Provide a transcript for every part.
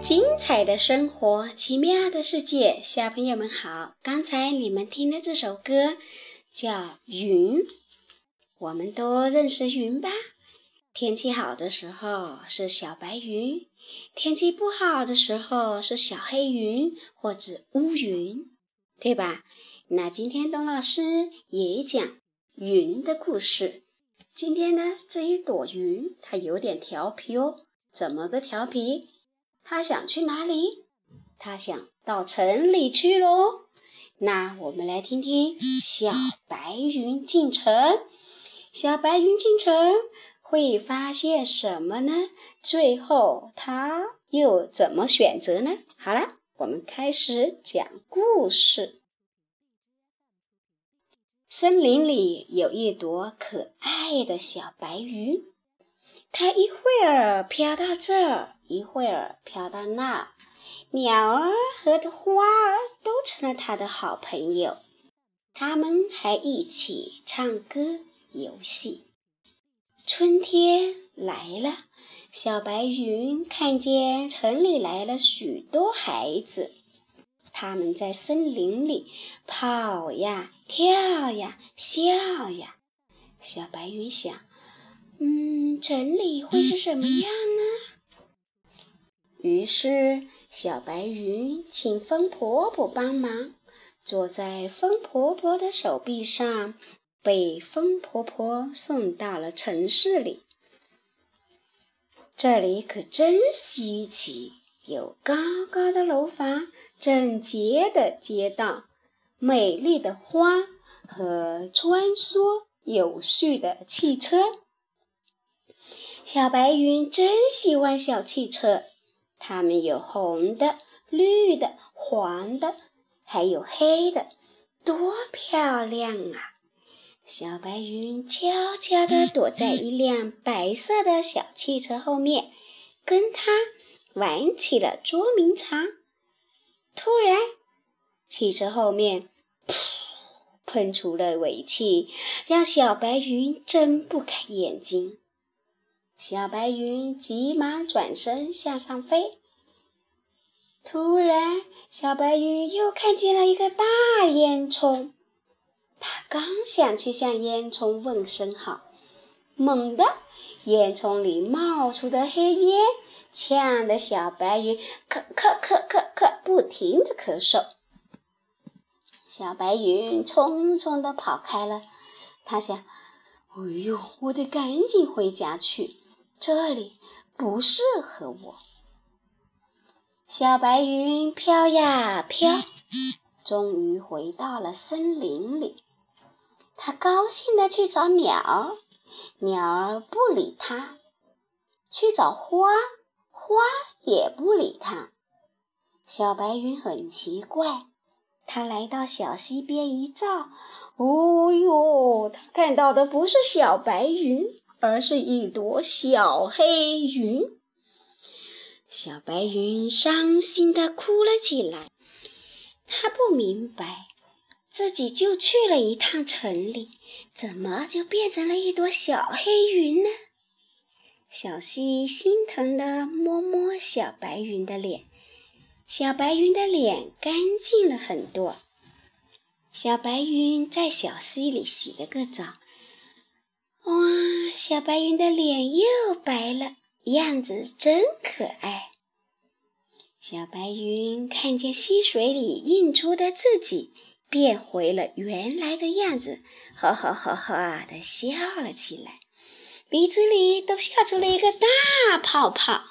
精彩的生活，奇妙的世界，小朋友们好！刚才你们听的这首歌叫《云》，我们都认识云吧？天气好的时候是小白云，天气不好的时候是小黑云或者乌云，对吧？那今天董老师也讲云的故事。今天呢，这一朵云它有点调皮哦，怎么个调皮？他想去哪里？他想到城里去喽。那我们来听听小白云进城。小白云进城会发现什么呢？最后他又怎么选择呢？好了，我们开始讲故事。森林里有一朵可爱的小白云，它一会儿飘到这儿，一会儿飘到那儿，鸟儿和花儿都成了他的好朋友。他们还一起唱歌、游戏。春天来了，小白云看见城里来了许多孩子。他们在森林里跑呀、跳呀、笑呀。小白云想：“嗯，城里会是什么样呢？”于是，小白云请风婆婆帮忙，坐在风婆婆的手臂上，被风婆婆送到了城市里。这里可真稀奇，有高高的楼房。整洁的街道，美丽的花和穿梭有序的汽车。小白云真喜欢小汽车，它们有红的、绿的、黄的，还有黑的，多漂亮啊！小白云悄悄地躲在一辆白色的小汽车后面，跟它玩起了捉迷藏。突然，汽车后面噗喷出了尾气，让小白云睁不开眼睛。小白云急忙转身向上飞。突然，小白云又看见了一个大烟囱，它刚想去向烟囱问声好，猛地，烟囱里冒出的黑烟。呛得小白云咳咳咳咳咳，不停的咳嗽。小白云匆匆的跑开了。他想：“哎呦，我得赶紧回家去，这里不适合我。”小白云飘呀飘，终于回到了森林里。它高兴的去找鸟儿，鸟儿不理它；去找花。花也不理它。小白云很奇怪，它来到小溪边一照，哦哟，它看到的不是小白云，而是一朵小黑云。小白云伤心的哭了起来。它不明白，自己就去了一趟城里，怎么就变成了一朵小黑云呢？小溪心疼地摸摸小白云的脸，小白云的脸干净了很多。小白云在小溪里洗了个澡，哇，小白云的脸又白了，样子真可爱。小白云看见溪水里映出的自己变回了原来的样子，哈哈哈哈的笑了起来。鼻子里都笑出了一个大泡泡。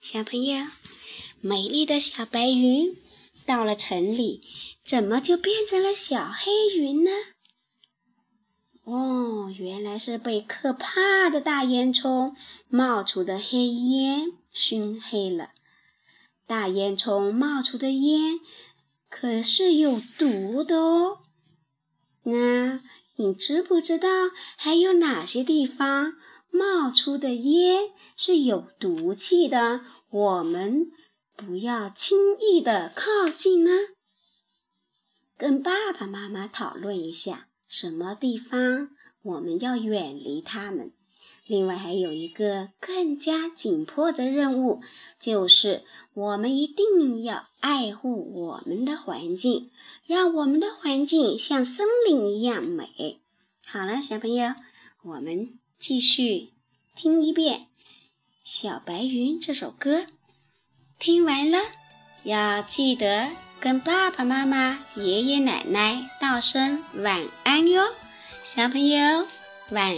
小朋友，美丽的小白云到了城里，怎么就变成了小黑云呢？原来是被可怕的大烟囱冒出的黑烟熏黑了。大烟囱冒出的烟可是有毒的哦。那。你知不知道还有哪些地方冒出的烟是有毒气的？我们不要轻易的靠近呢。跟爸爸妈妈讨论一下，什么地方我们要远离他们。另外还有一个更加紧迫的任务，就是我们一定要爱护我们的环境，让我们的环境像森林一样美。好了，小朋友，我们继续听一遍《小白云》这首歌。听完了，要记得跟爸爸妈妈、爷爷奶奶道声晚安哟，小朋友，晚。